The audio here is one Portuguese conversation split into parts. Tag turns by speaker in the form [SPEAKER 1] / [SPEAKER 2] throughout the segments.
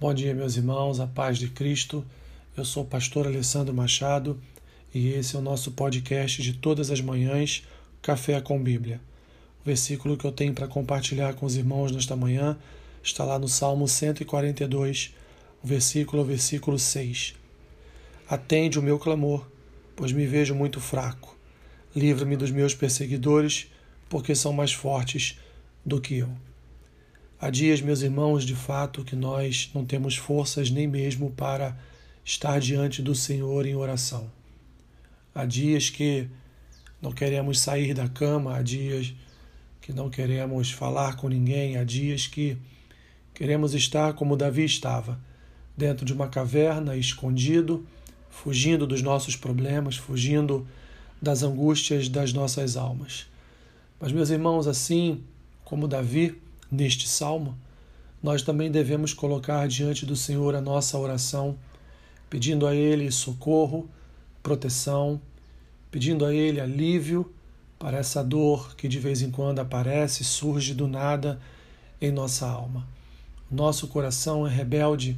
[SPEAKER 1] Bom dia, meus irmãos, a paz de Cristo. Eu sou o pastor Alessandro Machado e esse é o nosso podcast de todas as manhãs, Café com Bíblia. O versículo que eu tenho para compartilhar com os irmãos nesta manhã está lá no Salmo 142, o versículo, o versículo 6. Atende o meu clamor, pois me vejo muito fraco. Livra-me dos meus perseguidores, porque são mais fortes do que eu. Há dias, meus irmãos, de fato, que nós não temos forças nem mesmo para estar diante do Senhor em oração. Há dias que não queremos sair da cama, há dias que não queremos falar com ninguém, há dias que queremos estar como Davi estava, dentro de uma caverna, escondido, fugindo dos nossos problemas, fugindo das angústias das nossas almas. Mas, meus irmãos, assim como Davi, Neste salmo, nós também devemos colocar diante do Senhor a nossa oração, pedindo a Ele socorro, proteção, pedindo a Ele alívio para essa dor que de vez em quando aparece, surge do nada em nossa alma. Nosso coração é rebelde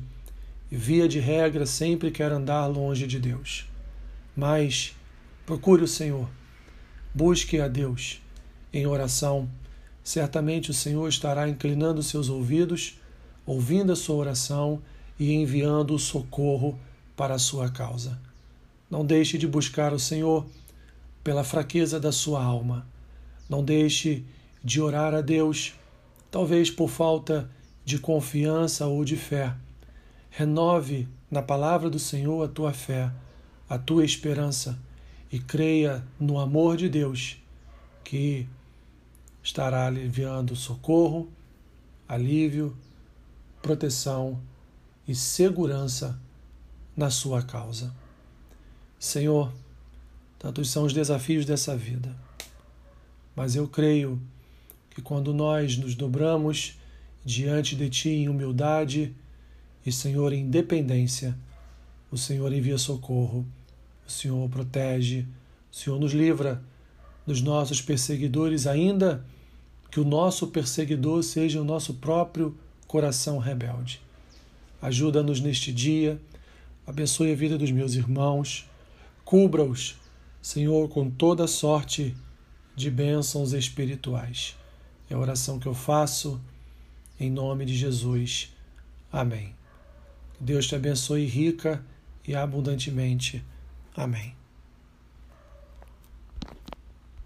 [SPEAKER 1] e, via de regra, sempre quer andar longe de Deus. Mas procure o Senhor, busque a Deus em oração certamente o Senhor estará inclinando seus ouvidos, ouvindo a sua oração e enviando o socorro para a sua causa. Não deixe de buscar o Senhor pela fraqueza da sua alma. Não deixe de orar a Deus, talvez por falta de confiança ou de fé. Renove na palavra do Senhor a tua fé, a tua esperança e creia no amor de Deus, que estará aliviando socorro, alívio, proteção e segurança na sua causa. Senhor, tantos são os desafios dessa vida, mas eu creio que quando nós nos dobramos diante de Ti em humildade e, Senhor, em dependência, o Senhor envia socorro, o Senhor protege, o Senhor nos livra dos nossos perseguidores, ainda que o nosso perseguidor seja o nosso próprio coração rebelde. Ajuda-nos neste dia, abençoe a vida dos meus irmãos, cubra-os, Senhor, com toda sorte de bênçãos espirituais. É a oração que eu faço em nome de Jesus. Amém. Deus te abençoe rica e abundantemente. Amém.